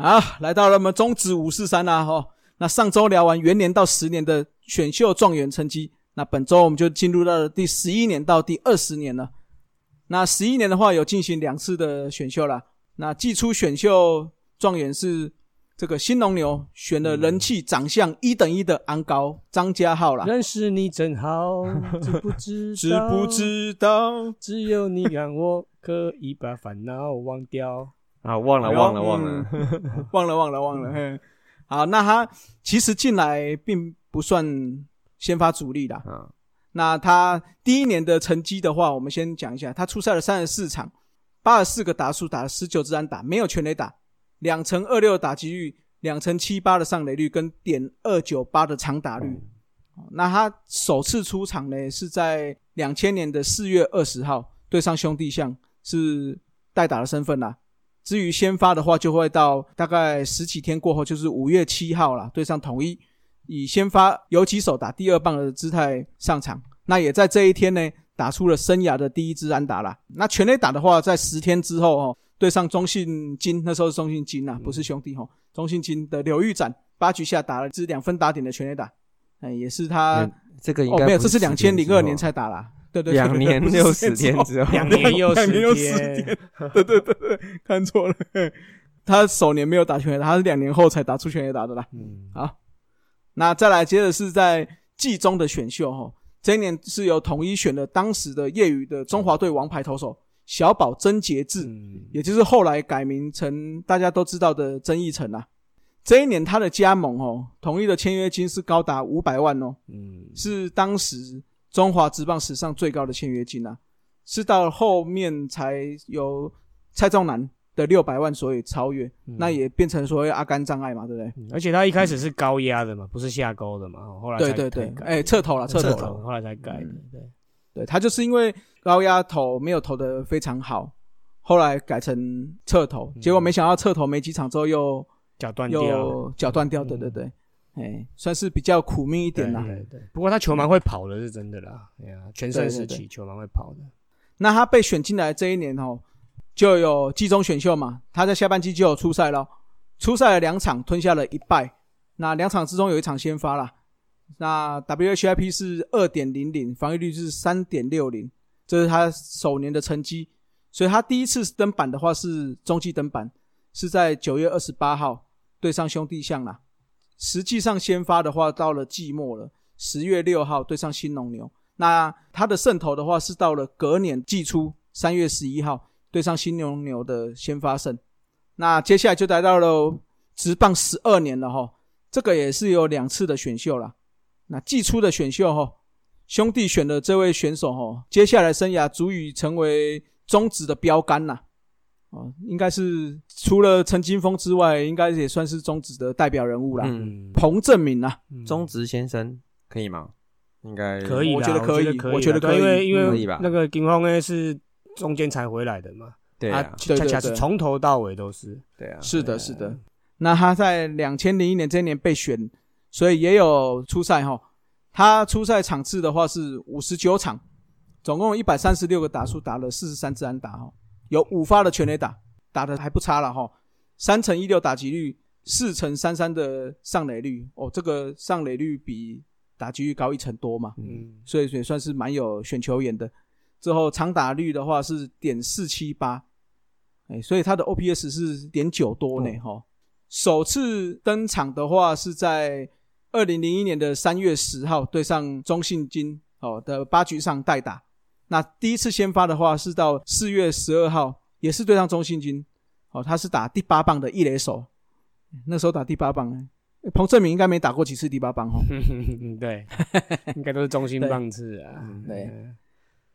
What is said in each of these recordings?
好，来到了我们中指五四三啦哈。那上周聊完元年到十年的选秀状元成绩，那本周我们就进入到了第十一年到第二十年了。那十一年的话，有进行两次的选秀啦。那季初选秀状元是这个新农牛选了人气长相一等一的安高张家浩啦。认识你真好，知不知？知不？知道？只有你让我可以把烦恼忘掉。啊，忘了忘了忘了，嗯忘了 忘了忘了。嘿，好，那他其实进来并不算先发主力啦。啊，那他第一年的成绩的话，我们先讲一下，他出赛了三十四场，八十四个打数，打了十九支安打，没有全垒打，两成二六的打击率，两成七八的上垒率，跟点二九八的长打率。那他首次出场呢，是在两千年的四月二十号对上兄弟象，是代打的身份啦。至于先发的话，就会到大概十几天过后，就是五月七号啦，对上统一，以先发游击手打第二棒的姿态上场。那也在这一天呢，打出了生涯的第一支安打啦。那全垒打的话，在十天之后哦，对上中信金，那时候是中信金呐、不是兄弟哦，中信金的刘玉展八局下打了支两分打点的全垒打，哎，也是他嗯这个应哦，没有，这是两千零二年才才打啦。对对，对两年六不是10十天之后，两年又两年又十十天，对对对对，看错了。他首年没有打全垒打，他是两年后才打出全垒打的啦。嗯，好，那再来接着是在季中的选秀哈，这一年是由统一选的当时的业余的中华队王牌投手小宝曾杰志，嗯也就是后来改名成大家都知道的曾义成啊。这一年他的加盟哦，统一的签约金是高达五百万哦，嗯，是当时中华职棒史上最高的签约金啊，是到后面才由蔡仲南的六百万所以超越，嗯。那也变成所谓阿甘障碍嘛，对不对？嗯而且他一开始是高压的嘛，不是下钩的嘛，后来才对对对，改。哎，侧投了，侧侧投了，后来才改的，对，对他就是因为高压投没有投的非常好，后来改成侧投，嗯。结果没想到侧投没几场之后又脚断掉脚断掉，对对对，哎，算是比较苦命一点啦。对对对，不过他球蛮会跑的，是真的啦。哎呀，全盛时期球蛮会跑的。那他被选进来这一年哦，就有季中选秀嘛，他在下半季就有出赛了，出赛了两场，吞下了一败。那两场之中有一场先发啦，那 WHIP 是二点零零，防御率是三点六零，这是他首年的成绩。所以他第一次登板的话是中继登板，是在九月二十八号对上兄弟象啦。实际上先发的话到了季末了，十月六号对上新农牛。那他的胜投的话是到了隔年季初三月十一号对上新农牛的先发胜。那接下来就来到了直棒十二年了哈，这个也是有两次的选秀了。那季初的选秀哈，兄弟选的这位选手哈，接下来生涯足以成为中职的标杆呐。哦，应该是除了陈金峰之外，应该也算是中职的代表人物啦。嗯，彭正明啊，嗯中职先生可以吗？应该可以，我觉得可以我觉得可以因为因为那个金峰呢是中间才回来的嘛，啊对啊，，恰恰是从头到尾都是。对啊，是的，是的。那他在两千零一年这一年被选，所以也有出赛哈。他出赛场次的话是五十九场，总共一百三十六个打数，打了四十三支安打哈，有五发的全垒打，打的还不差了哈。三乘一六打击率，四乘三三的上垒率，哦，这个上垒率比打击率高一成多嘛，嗯，所以也算是蛮有选球员的。之后长打率的话是点四七八，哎，所以他的 OPS 是点九多呢，哈、首次登场的话是在二零零一年的三月十号对上中信金哦的八局上代打。那第一次先发的话是到四月十二号，也是对上中信金，哦，他是打第八棒的一垒手，那时候打第八棒，哎彭正明应该没打过几次第八棒哦。嗯 对，应该都是中心棒次啊。嗯对嗯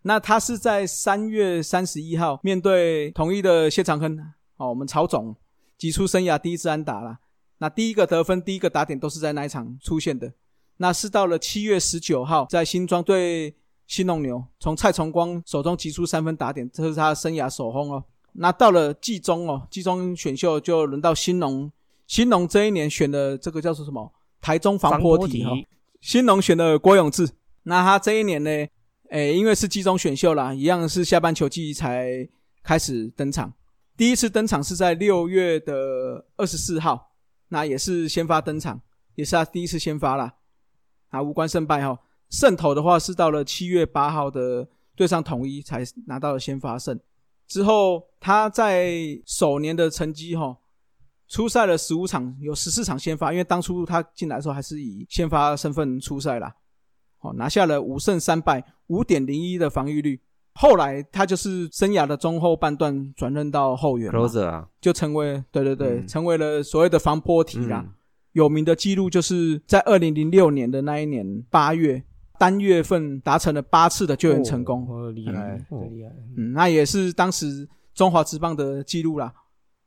那他是在三月三十一号面对统一的谢长亨，哦，我们曹总击出生涯第一次安打啦。那第一个得分、第一个打点都是在那一场出现的。那是到了七月十九号，在新庄对新农牛，从蔡崇光手中击出三分打点，这是他生涯首轰哦。那到了季中哦，季中选秀就轮到新农，新农这一年选的这个叫做什么？台中防坡体哦。新农选的郭永志，那他这一年呢，诶，因为是季中选秀啦，一样是下半球季才开始登场。第一次登场是在六月的二十四号，那也是先发登场，也是他第一次先发啦。啊，无关胜败哈。胜投的话是到了七月八号的对上统一才拿到了先发胜。之后他在首年的成绩哈，出赛了十五场，有十四场先发，因为当初他进来的时候还是以先发身份出赛啦。哦，拿下了五胜三败，五点零一的防御率。后来他就是生涯的中后半段转任到后援嘛 closer 啊，就成为对对对，嗯成为了所谓的防波体啦。嗯有名的记录就是在二零零六年的那一年八月单月份达成了八次的救援成功，哦，厉害，厉害。嗯，那也是当时中华职棒的记录啦。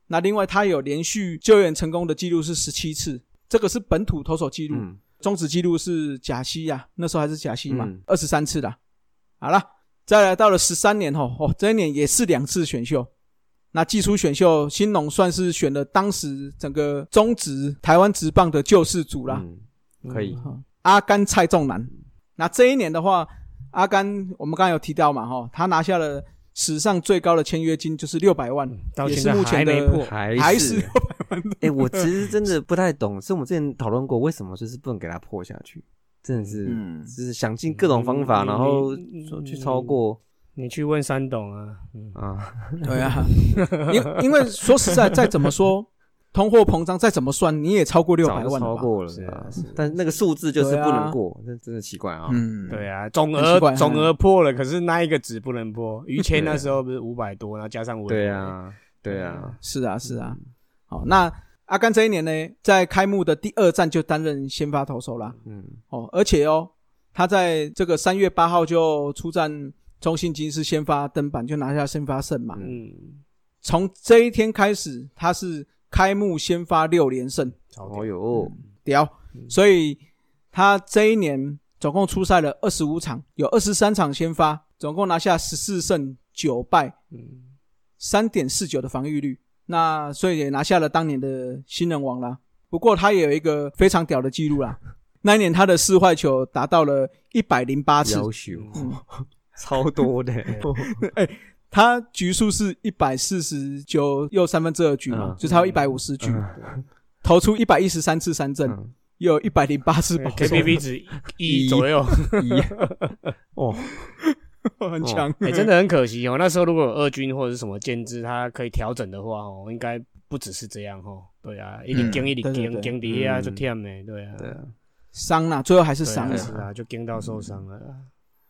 那另外他有连续救援成功的记录是十七次，这个是本土投手记录，嗯，中职记录是贾西呀、那时候还是贾西嘛嗯，二十三次啦。好了，再来到了十三年后，哦，这一年也是两次选秀。那季初选秀，新农算是选了当时整个中职台湾职棒的救世主啦。嗯，可以，嗯阿甘蔡仲南。那这一年的话，阿甘我们刚刚有提到嘛，哈，他拿下了史上最高的签约金，就是六百万，也是到现在目前的还没破，还还是是，哎，我其实真的不太懂，是我们之前讨论过，为什么就是不能给他破下去？真的是，嗯。就是想尽各种方法，嗯然后嗯说去超过。你去问三董啊，嗯，啊，对啊，因因为说实在，再怎么说，通货膨胀再怎么算，你也超过六百万了吧？超过了是啊啊是那个数字就是不能过，这真的奇怪啊。嗯，对啊，总很奇怪额总额破了，可是那一个值不能破。于谦那时候不是五百多，然后加上我，对，啊，对啊，是啊，是啊。好，那阿甘这一年呢，在开幕的第二站就担任先发投手啦。嗯，哦，而且哦，他在这个三月八号就出战中信金是先发登板，就拿下先发胜嘛。嗯，从这一天开始，他是开幕先发六连胜，哦哟，屌！所以他这一年总共出赛了二十五场，有二十三场先发，总共拿下十四胜九败，嗯，三点四九的防御率。那所以也拿下了当年的新人王啦。不过他也有一个非常屌的记录啦，那一年他的四坏球达到了一百零八次，要求。嗯。超多的，他局数是一百四十九又三分之二局嘛，嗯就差一百五十局，嗯。投出一百一十三次三振，嗯。又有一百零八次保送，KPP 值一左右，一哦，很强。哎，真的很可惜哦。那时候如果有二军或者是什么建制，他可以调整的话哦，应该不只是这样哦。对啊，一直嗯跟一直对对对。跟跟底下嗯。就忝呢，对啊，对啊，伤了，最后还是对伤了。啊是啊，就跟到受伤了。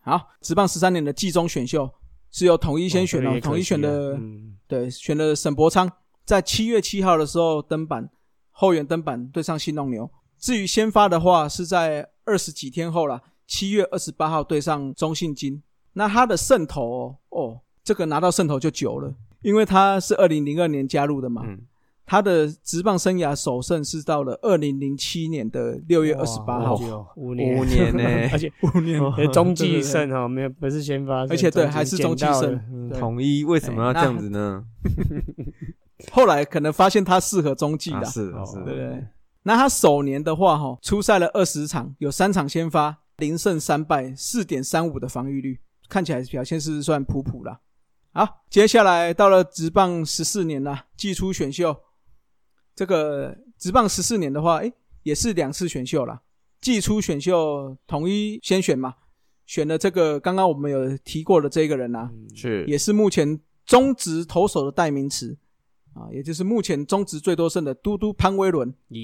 好，职棒十三年的季中选秀是由统一先选哦，统一选的嗯对，选的沈博昌，在七月七号的时候登板，后援登板对上新农牛。至于先发的话，是在二十几天后了，七月二十八号对上中信金。那他的胜投哦，哦，这个拿到胜投就久了，因为他是二零零二年加入的嘛，嗯，他的职棒生涯首胜是到了二零零七年的六月二十八号。五年。五年。呢。而且 五年。呃中继胜 哈，没有不是先发，而且对还是中继胜。统一为什么要这样子呢？后来可能发现他适合中继啊，啦，是哦是。的，对不对？那他首年的话，哈，出赛了二十场，有三场先发，零胜三败，四点三五的防御率，看起来表现是算普普啦。好，接下来到了职棒十四年啦，季初选秀，这个职棒十四年的话，哎，也是两次选秀啦。季初选秀统一先选嘛，选了这个刚刚我们有提过的这个人啊，嗯是也是目前中职投手的代名词啊，也就是目前中职最多胜的嘟嘟潘威伦。耶，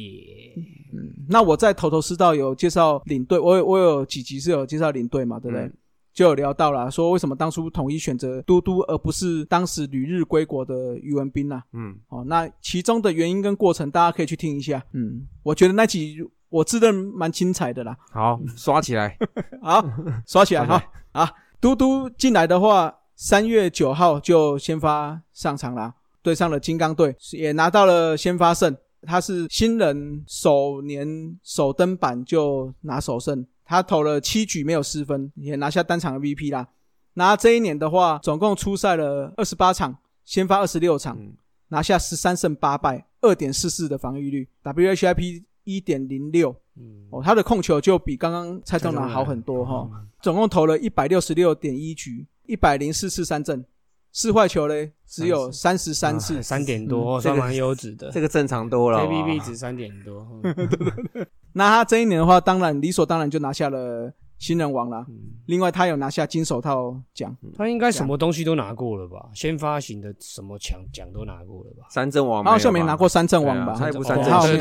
嗯，那我在头头是道有介绍领队，我有我有几集是有介绍领队嘛，对不对？嗯就有聊到了，说为什么当初统一选择嘟嘟，而不是当时旅日归国的于文斌呐、嗯，哦，那其中的原因跟过程，大家可以去听一下。嗯，我觉得那集我自认蛮精彩的啦。好，刷起来，好，刷起来哈啊！嘟嘟进来的话，三月九号就先发上场啦，对上了金刚队，也拿到了先发胜。他是新人首年首登板就拿首胜，他投了七局没有失分，也拿下单场 MVP 啦。那这一年的话，总共出赛了二十八场，先发二十六场，嗯。拿下十三胜八败，二点四四的防御率，WHIP 一点零六。嗯。哦，他的控球就比刚刚蔡仲南好很多哈、总共投了一百六十六点一局，一百零四次三振，四坏球嘞只有三十。三次，三点多，嗯这蛮优质的。这个正常多了好不好 ABB 值三点多，嗯 那他这一年的话，当然理所当然就拿下了新人王啦。嗯另外，他有拿下金手套奖，他应该什么东西都拿过了吧？先发行的什么奖奖都拿过了吧？三阵王他好像没拿过三阵王吧？他也不是三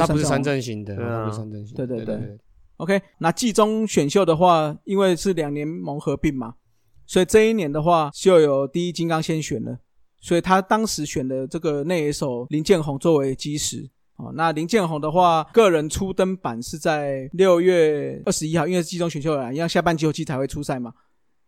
不是三阵。阵型的，他不是三阵型。对对对对，OK，那季中选秀的话，因为是两联盟合并嘛，所以这一年的话就有第一金刚先选了，所以他当时选的这个内野手林建宏作为基石。哦，那林建宏的话，个人初登板是在六月二十一号，因为是季中选秀来，要下半季后期才会出赛嘛，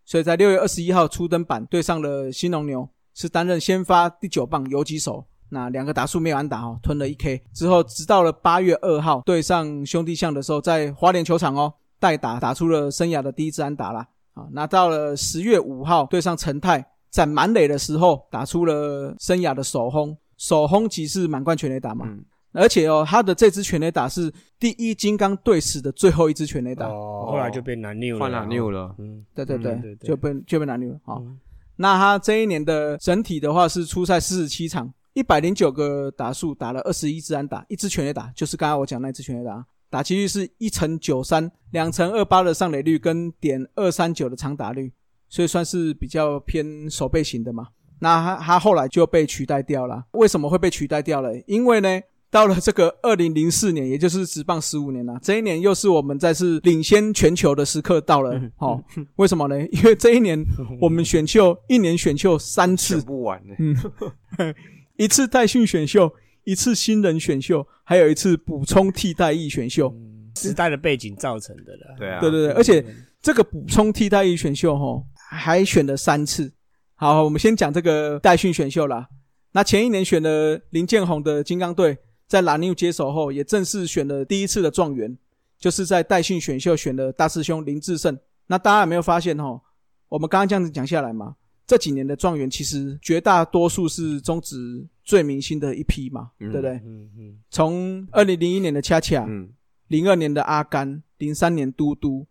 所以在六月二十一号初登板对上了新农牛，是担任先发第九棒游击手。那两个打数没有安打哦，吞了一 K 之后，直到了八月二号对上兄弟象的时候，在花莲球场哦代打打出了生涯的第一支安打啦。啊，那到了十月五号对上陈泰，在满垒的时候打出了生涯的首轰，首轰即是满贯全垒打嘛。嗯而且哦，他的这支全垒打是第一金刚队史的最后一支全垒打。哦，后来就被拿六了，换拿六了？嗯，对对对，嗯对对就被就被拿六了。好、嗯那他这一年的整体的话是出赛四十七场，一百零九个打数，打了二十一支安打，一支全垒打，就是刚刚我讲那支全垒打，打击率是一乘九三，两乘二八的上垒率跟点二三九的长打率，所以算是比较偏守备型的嘛。那他他后来就被取代掉了，为什么会被取代掉了？因为呢。到了这个二零零四年，也就是职棒十五年了，这一年又是我们再次领先全球的时刻到了。哦，为什么呢？因为这一年 我们选秀一年选秀三次选，不完呢。嗯，一次代训选秀，一次新人选秀，还有一次补充替代役选秀。嗯时代的背景造成的了。对啊，对对对，而且这个补充替代役选秀哈，还选了三次。好，我们先讲这个代训选秀啦。那前一年选了林建宏的金刚队，在拉纽接手后，也正式选了第一次的状元，就是在代训选秀选的大师兄林志胜。那大家有没有发现吼？我们刚刚这样子讲下来嘛，这几年的状元其实绝大多数是中职最明星的一批嘛，嗯对不对？嗯嗯，从二零零一年的恰恰，嗯，零二年的阿甘，零三年嘟嘟，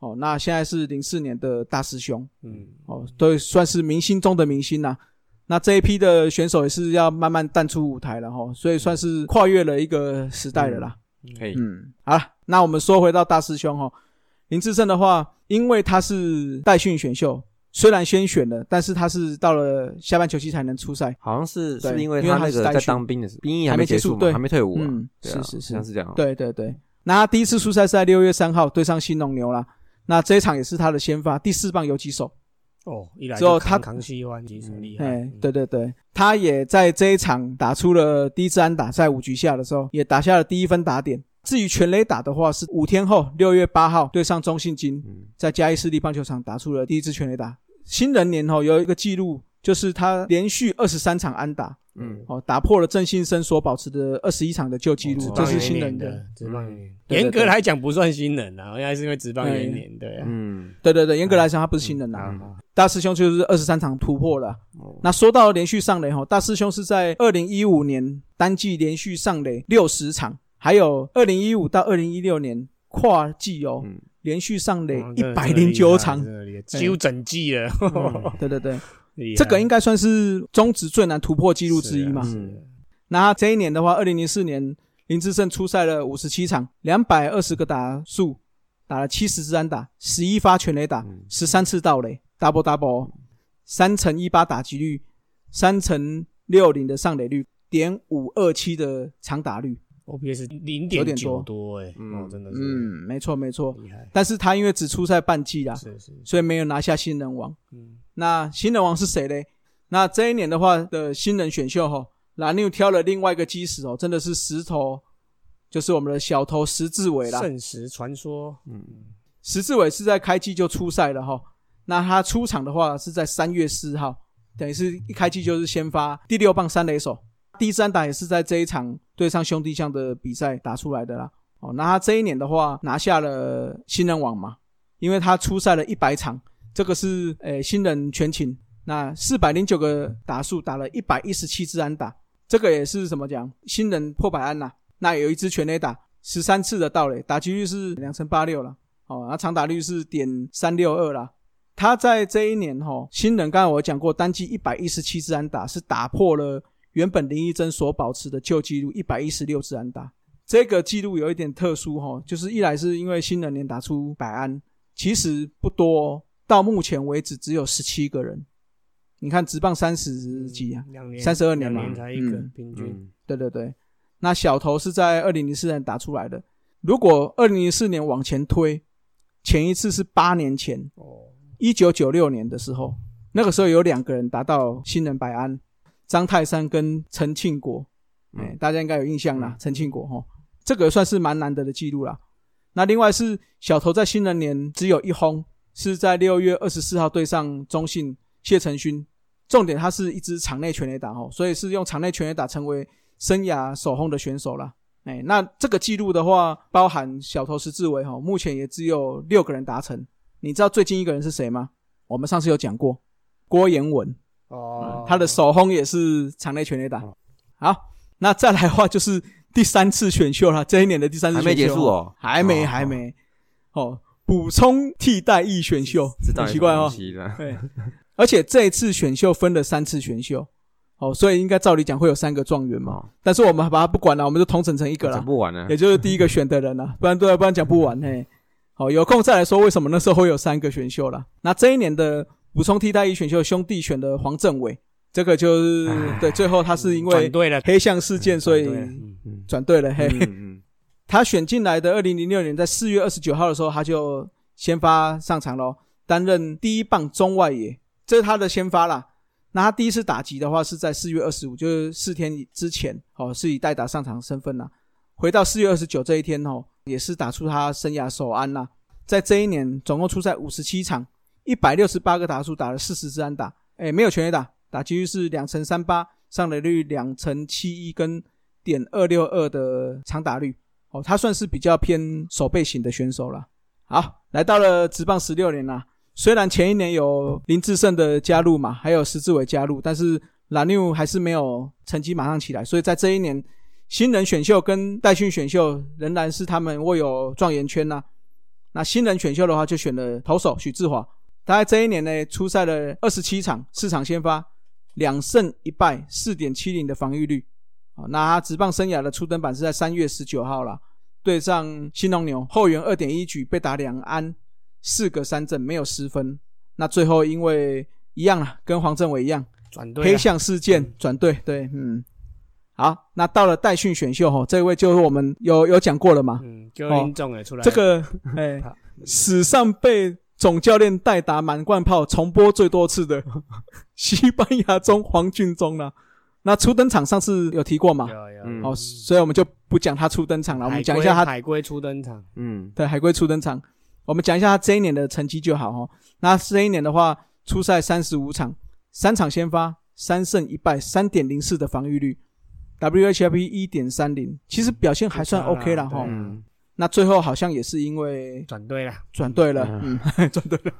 哦，那现在是零四年的大师兄，嗯哦，都算是明星中的明星啦、那这一批的选手也是要慢慢淡出舞台了哈，所以算是跨越了一个时代了啦。可以，嗯，好了，那我们说回到大师兄哈，林志胜的话，因为他是代训选秀，虽然先选了，但是他是到了下半球期才能出赛。好像是是对因为因为他那个在当兵的时候，兵役还没结束对还没退伍啊，嗯，是是是好像，是这样，，对对对，那他第一次出赛是在六月三号对上新农牛啦。那这一场也是他的先发，第四棒游击手。哦，一来之后他就扛扛西湾，其实很厉害。哎嗯，对对对，他也在这一场打出了第一支安打，在五局下的时候也打下了第一分打点。至于全垒打的话，是五天后六月八号对上中信金，嗯，在嘉义市立棒球场打出了第一支全垒打。新人年后有一个记录，就是他连续二十三场安打，嗯，哦，打破了郑信生所保持的二十一场的旧纪录，哦这是新人的。的职棒元年，对对严格来讲不算新人啊，应该是因为职棒元年，对啊。嗯，对对对，严格来讲他不是新人啊，大师兄就是二十三场突破了。哦那说到连续上垒哈，大师兄是在二零一五年单季连续上垒六十场，还有二零一五到二零一六年跨季哦，嗯连续上垒嗯一百零九场。几乎整季了。对对对，这个应该算是中职最难突破纪录之一嘛。那他这一年的话，二零零四年林志胜出赛了五十七场，两百二十个打数，打了七十支安打，十一发全垒打嗯，十三次盗垒，double double，哦三乘一八打击率，三乘六零的上垒率，点五二七的长打率。OPS 零有点点九多多哎，嗯哦，真的是嗯，没错没错。厉害，但是他因为只出赛半季啦，是是，所以没有拿下新人王。嗯，那新人王是谁嘞？那这一年的话的新人选秀哈，蓝牛挑了另外一个基石哦，真的是石头，就是我们的小头石志伟啦。圣石传说，嗯石志伟是在开季就出赛了哈，那他出场的话是在三月四号，等于是一开季就是先发第六棒三垒手，第三打也是在这一场对上兄弟象的比赛打出来的啦。哦，那他这一年的话拿下了新人王嘛，因为他出赛了一百场，这个是呃新人全勤，那四百零九个打数打了一百一十七支安打，这个也是怎么讲？新人破百安呐、那有一支全垒打，十三次的盗垒，打击率是两成八六了。哦，那长打率是点三六二啦他在这一年哈，新人刚才我讲过，单季一百一十七支安打，是打破了原本林义珍所保持的旧纪录一百一十六支安打。这个记录有一点特殊哈，就是一来是因为新人年打出百安，其实不多，到目前为止只有十七个人。你看直棒三十几啊，两年32年嘛年才一个嗯平均，嗯，对对对，那小头是在二零零四年打出来的。如果二零零四年往前推，前一次是八年前，哦，一九九六年的时候，那个时候有两个人达到新人百安，张泰山跟陈庆国，哎、嗯大家应该有印象啦，陈庆国哈，这个算是蛮难得的记录啦。那另外是小头在新人年只有一轰，是在六月二十四号对上中信谢承勋，重点他是一支场内全垒打哦，所以是用场内全垒打成为生涯首轰的选手啦。哎，那这个记录的话，包含小头石志伟哈，目前也只有六个人达成。你知道最近一个人是谁吗？我们上次有讲过，郭彦文，哦，他的首轰也是场内全垒打。哦。好，那再来的话就是第三次选秀了，这一年的第三次还没结束哦？还没哦还没。哦，补充替代役选秀，很奇怪哦。对，而且这一次选秀分了三次选秀，哦，所以应该照理讲会有三个状元嘛。哦，但是我们把它不管了，我们就统整成一个了讲，不完了也，就是第一个选的人了，不然对，不然讲不完嘿。好，有空再来说为什么那时候会有三个选秀了。那这一年的补充替代役选秀，兄弟选的黄政伟，这个就是对，最后他是因为转对了，黑象事件，所以转对了。嘿，他选进来的二零零六年，在四月二十九号的时候，他就先发上场喽，担任第一棒中外野，这是他的先发啦。那他第一次打击的话是在四月二十五，就是四天之前，哦，是以代打上场身份啦。回到四月二十九这一天哦，也是打出他生涯首安啦。在这一年，总共出赛五十七场，一百六十八个打数，打了四十支安打，哎，没有全垒打，打击率是两成三八，上垒率两成七一，跟点二六二的长打率。哦，他算是比较偏守备型的选手了。好，来到了职棒十六年啦。虽然前一年有林志胜的加入嘛，还有石志伟加入，但是蓝牛还是没有成绩马上起来，所以在这一年新人选秀跟代训选秀仍然是他们握有状元圈呐、那新人选秀的话，就选了投手许志华，他在这一年呢出赛了二十七场，四场先发，两胜一败，四点七零的防御率。啊，那他职棒生涯的初登板是在三月十九号啦，对上新农牛，后援二点一局被打两安，四个三振没有失分。那最后因为一样啊，跟黄政伟一样，转队黑象事件转队，对，嗯。好，那到了代训选秀哈，这位就是我们有有讲过了嘛，嗯，就哦林总也出来了，这个 哎，史上被总教练代打满贯炮重播最多次的 西班牙中黄俊忠啦。那初登场上次有提过嘛？有有嗯哦，所以我们就不讲他初登场了，我们讲一下他海龟初登场，嗯对海龟初登场，我们讲一下他这一年的成绩就好哦。那这一年的话，初赛三十五场，三场先发，三胜一败，三点零四的防御率，WHIP 一点三零，其实表现还算不差啦 OK 啦哈。嗯，那最后好像也是因为转对了，转队了，嗯，转队了。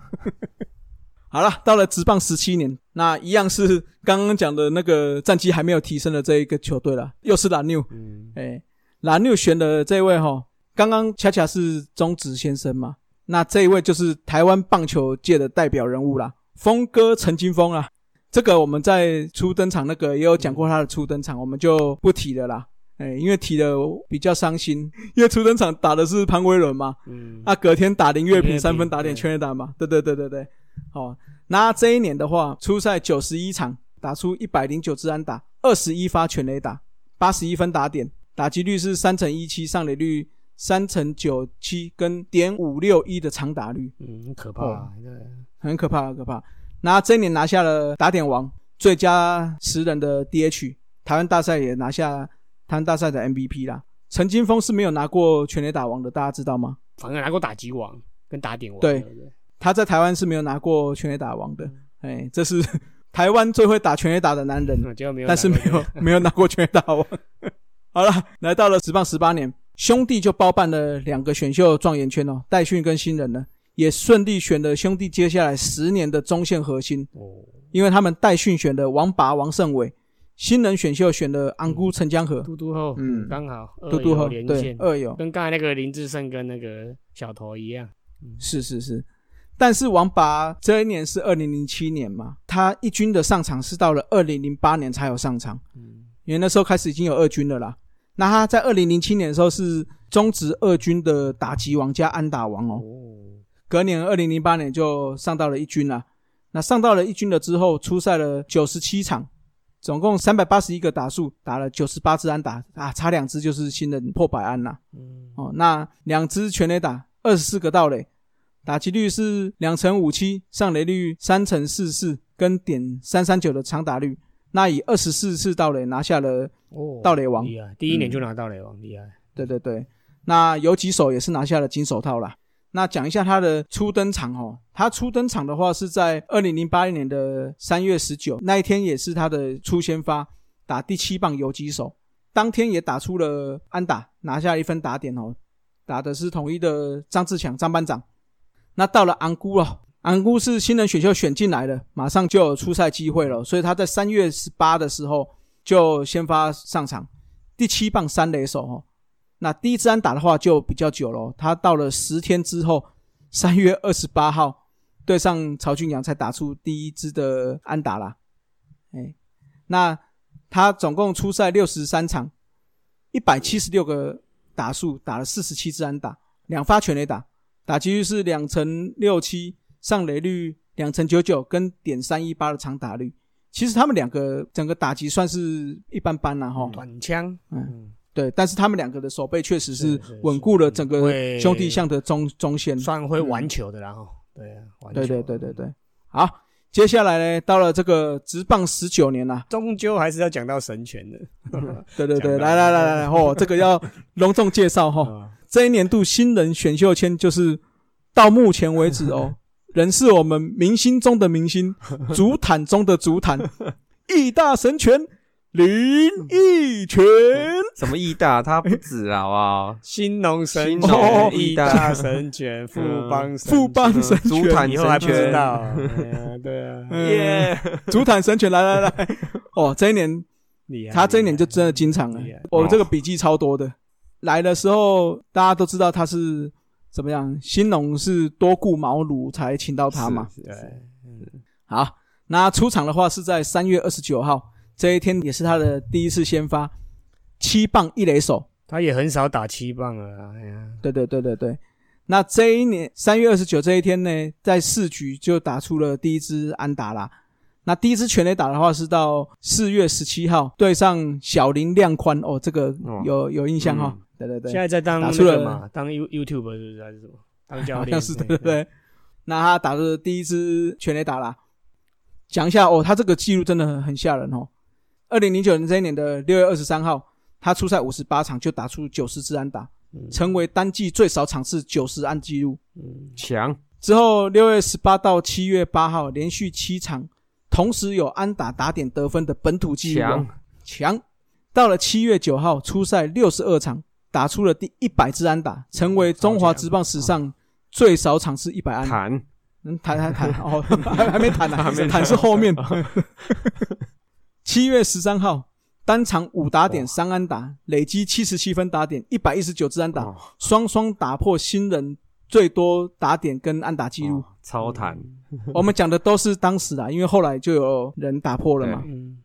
好了，到了职棒十七年，那一样是刚刚讲的那个战绩还没有提升的这一个球队了，又是蓝牛。嗯，哎，蓝牛选的这位哈，刚刚恰恰是中职先生嘛，那这一位就是台湾棒球界的代表人物啦，峰哥陈金峰啊。这个我们在初登场那个也有讲过他的初登场，我们就不提了啦。哎，因为踢的比较伤心，因为初登场打的是潘威伦嘛，嗯，啊，隔天打林月平三分打点对全垒打嘛，对对对对对，好，那这一年的话，初赛九十一场，打出一百零九支安打，二十一发全垒打，八十一分打点，打击率是三成一七，上垒率三成九七，跟点五六一的长打率，嗯，很可怕哦啊，对很可怕，很可怕。那这一年拿下了打点王、最佳十人的 DH，台湾大赛也拿下台湾大赛的 MVP 啦。陈金峰是没有拿过全垒打王的，大家知道吗？反而拿过打击王跟打点王，对他在台湾是没有拿过全垒打王的，哎，这是 台湾最会打全垒打的男人，嗯 结果没有但是没，有没有拿过全垒打王。好了，来到了职棒十八年，兄弟就包办了两个选秀状元圈哦，代训跟新人呢，也顺利选了兄弟接下来十年的中线核心，哦，因为他们代训选的王拔王胜伟，新人选秀选的安姑陈江河，嘟嘟后，嗯。嗯，刚好嘟嘟后对二有连线，二友，跟刚才那个林志胜跟那个小头一样，是是是，但是王拔这一年是二零零七年嘛，他一军的上场是到了二零零八年才有上场，嗯，因为那时候开始已经有二军了啦。那他在二零零七年的时候是中职二军的打击王加安打王哦，哦，隔年二零零八年就上到了一军了。那上到了一军了之后，出赛了九十七场，总共三百八十一个打数，打了九十八支安打啊，差两支就是新人破百安啦。嗯，哦，那两支全垒打，二十四个盗垒，打击率是两成五七，上垒率三成四四，跟点三三九的长打率。那以二十四次盗垒拿下了，哦，盗垒王厉害，第一年就拿盗垒王，厉害。对对对，那有几手也是拿下了金手套啦。那讲一下他的初登场哦，他初登场的话是在二零零八年的三月十九那一天，也是他的初先发，打第七棒游击手，当天也打出了安打，拿下一分打点哦，打的是统一的张志强张班长。那到了昂姑了，昂姑是新人选秀选进来的，马上就有出赛机会了，所以他在三月十八的时候就先发上场，第七棒三垒手哦。那第一支安打的话就比较久了哦，他到了十天之后，三月二十八号对上曹俊阳才打出第一支的安打啦。哎，那他总共出赛六十三场，一百七十六个打数，打了四十七支安打，两发全垒打，打击率是两成六七，上垒率两成九九，跟点三一八的长打率。其实他们两个整个打击算是一般般啦，哈。短枪，嗯嗯，对，但是他们两个的手背确实是稳固了整个兄弟象的中中线。算会玩球的，然后对啊，玩球。对对对对对，好，接下来呢，到了这个职棒十九年啦，终究还是要讲到神拳的。对 对对，来来来来来，哦，这个要隆重介绍哈、啊这一年度新人选秀签就是到目前为止哦，仍是我们明星中的明星，足坛中的足坛，义大神拳林义拳。什么义大，他不止啊，好不好？新农神新农拳、义义大大神拳、富邦富邦神拳足坛以后还不知神拳，道，哎呀对啊，嗯。耶！主坦神拳，来来来，哦，这一年厉害，他这一年就真的经常了。我这个笔记超多的。来的时候大家都知道他是怎么样，新农是多顾茅庐才请到他嘛。对是，好，那出场的话是在三月二十九号这一天，也是他的第一次先发，七棒一垒手。他也很少打七棒了啊，哎呀，对对对对对。那这一年三月二十九这一天呢，在四局就打出了第一支安打啦。那第一支全垒打的话是到四月十七号对上小林亮宽哦，这个哦有有印象哈、嗯对对对，现在在当那打出了个嘛，当 You YouTube 是不是还是什么？当教练好像是对对对。那他打的第一支全垒打啦，讲一下哦，他这个记录真的很很吓人哦。二零零九年这一年的六月二十三号，他出赛五十八场就打出九十支安打，嗯成为单季最少场次九十安纪录。嗯强，之后六月十八到七月八号连续七场，同时有安打打点得分的本土纪录哦强，强。到了七月九号出赛六十二场，打出了第一百支安打，成为中华职棒史上最少场次一百安。弹嗯，谈谈谈哦，还 还没谈呢、还没谈是后面。七月十三号，单场五打点三安打，累积七十七分打点，一百一十九支安打，哦双双打破新人最多打点跟安打纪录。哦超弹，我们讲的都是当时啊，因为后来就有人打破了嘛。嗯，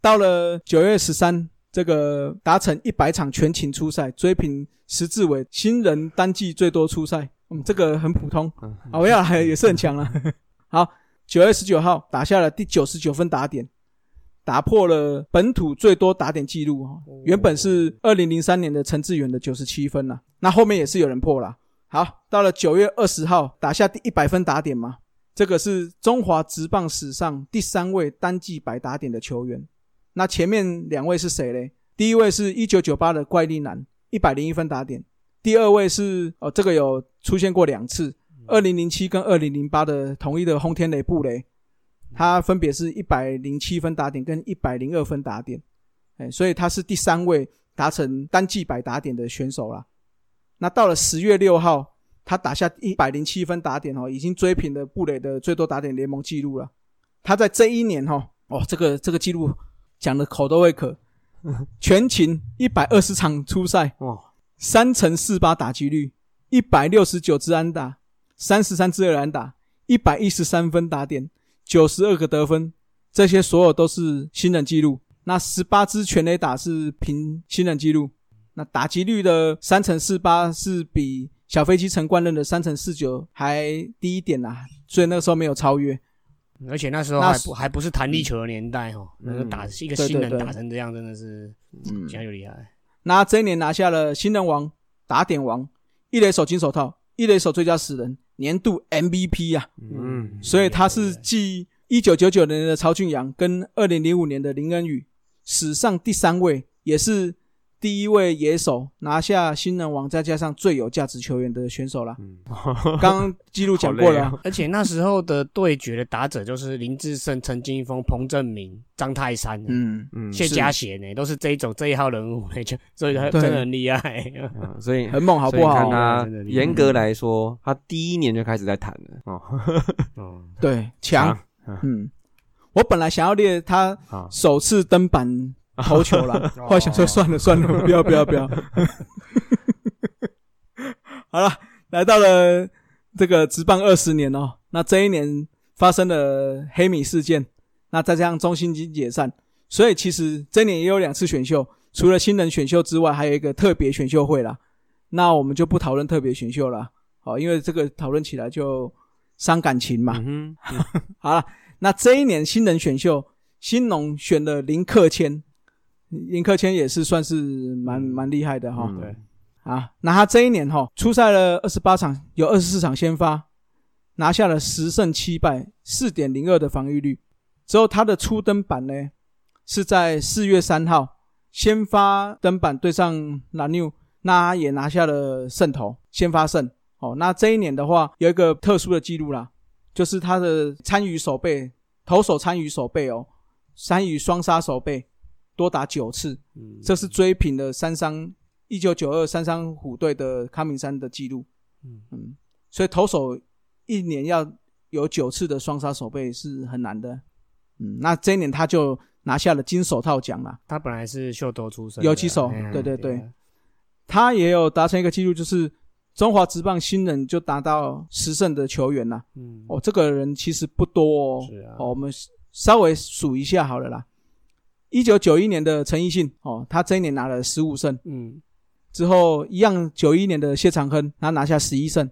到了九月十三，这个达成一百场全勤出赛，追平石志伟新人单季最多出赛。嗯，这个很普通。嗯啊，维亚也是很强了。好，九月十九号打下了第九十九分打点，打破了本土最多打点记录哦。原本是二零零三年的陈志远的九十七分呐，那后面也是有人破了。好，到了九月二十号打下第一百分打点嘛，这个是中华职棒史上第三位单季百打点的球员。那前面两位是谁嘞？第一位是一九九八的怪力男，一百零一分打点。第二位是哦，这个有出现过两次，二零零七跟二零零八的统一的轰天雷布雷，他分别是一百零七分打点跟一百零二分打点，哎，所以他是第三位达成单季百打点的选手啦。那到了十月六号，他打下一百零七分打点哦，已经追平了布雷的最多打点联盟纪录了。他在这一年哈，哦，这个这个记录讲的口都会渴，全勤一百二十场出赛，哇，三乘四八打击率，一百六十九支安打，三十三支二安打，一百一十三分打点，九十二个得分，这些所有都是新人纪录。那十八支全垒打是凭新人纪录。那打击率的三乘四八是比小飞机陈冠任的三乘四九还低一点啊，所以那个时候没有超越。而且那时候那还不还不是弹力球的年代哦，那个打一个新人打成这样，真的是嗯讲究厉害。那这一年拿下了新人王、打点王、一垒手金手套、一垒手最佳死人、年度 MVP 啊，嗯，所以他是继一九九九年的曹俊阳跟二零零五年的林恩宇史上第三位，也是第一位野手拿下新人王，再加上最有价值球员的选手啦。嗯。刚刚记录讲过了。啊，而且那时候的对决的打者就是林志胜、陈金峰、彭正明、张泰山、嗯，嗯谢家贤呢，都是这一种这一号人物，就所以他真的很厉害。嗯 所以很猛，好所以不好？看他严格来说，他第一年就开始在谈了。哦，嗯，对，强，嗯。嗯。我本来想要列他，首次登板投球啦，哦。后来想说算了算了，不要不要不要。好了，来到了这个职棒二十年哦，那这一年发生了黑米事件，那再加上中信金解散，所以其实这一年也有两次选秀，除了新人选秀之外，还有一个特别选秀会啦。那我们就不讨论特别选秀了，好，因为这个讨论起来就伤感情嘛。嗯哼，好了，那这一年新人选秀，新农选了林克谦，林克谦也是算是蛮蛮厉害的哈。嗯对啊，那他这一年哈出赛了二十八场，有二十四场先发，拿下了十胜七败，四点零二的防御率。之后他的初登板呢是在四月三号先发登板对上蓝牛，那他也拿下了胜投，先发胜。哦，那这一年的话有一个特殊的记录啦，就是他的参与守备，投手参与守备哦，参与双杀守备多达九次，嗯这是追平了三商一九九二三商虎队的康明山的记录。嗯嗯，所以投手一年要有九次的双杀守备是很难的。嗯，那这一年他就拿下了金手套奖了。他本来是秀斗出身的，游击手哎对对对他也有达成一个记录，就是中华职棒新人就达到十胜的球员啦。嗯，哦，这个人其实不多哦。是啊哦，我们稍微数一下好了啦。一九九一年的陈奕迅，哦，他这一年拿了十五胜。嗯。之后一样，九一年的谢长亨他拿下十一胜，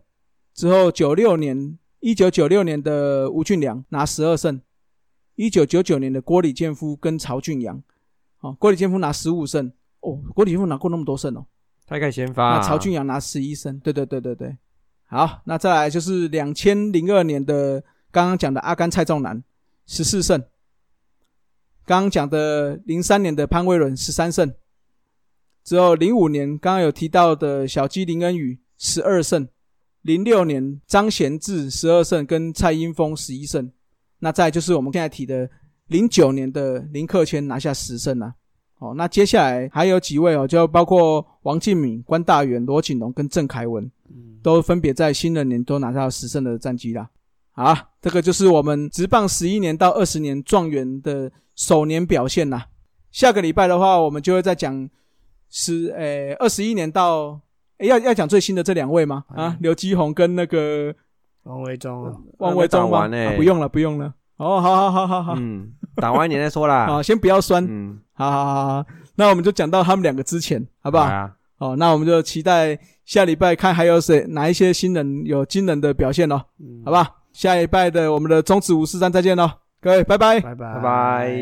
之后九六年一九九六年的吴俊良拿十二胜，一九九九年的郭李建夫跟曹俊阳，哦，郭李建夫拿十五胜，哦，郭李建夫拿过那么多胜哦，他应该先发啊，那曹俊阳拿十一胜，对对对对对，好，那再来就是两千零二年的刚刚讲的阿甘蔡仲南十四胜，刚刚讲的零三年的潘威伦十三胜，之后零五年刚刚有提到的小鸡林恩宇十二胜，零六年张贤志十二胜跟蔡英峰十一胜，那再就是我们刚才提的零九年的林克谦拿下十胜啊。哦，那接下来还有几位哦，就包括王敬敏、关大元、罗景龙跟郑凯文，嗯都分别在新人年都拿到十胜的战绩啦。好啊，这个就是我们职棒十一年到二十年状元的首年表现啦。下个礼拜的话，我们就会再讲十诶二十一年到诶要要讲最新的这两位吗？啊，刘基宏跟那个王维忠啊，汪维忠吗？还没打完欸啊不用了，不用了。哦，好好好好好，嗯，打完一年再说啦。好，先不要酸。嗯，好好好好，那我们就讲到他们两个之前，好不好？哦，那我们就期待下礼拜看还有谁哪一些新人有惊人的表现哦，嗯好吧？下礼拜的我们的中指五四三再见喽，各位拜拜。拜拜拜拜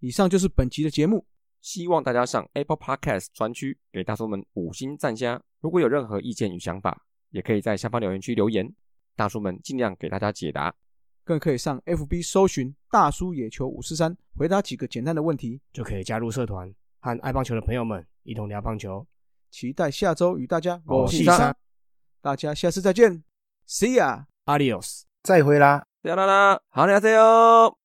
以上就是本期的节目，希望大家上 Apple Podcast 专区给大叔们五星赞加。如果有任何意见与想法，也可以在下方留言区留言，大叔们尽量给大家解答。更可以上 FB 搜寻大叔野球五四三，回答几个简单的问题。就可以加入社团，和爱棒球的朋友们一同聊棒球。期待下周与大家我是三大家下次再见，See ya。Adios。再会啦。啦啦啦，好，大家加油！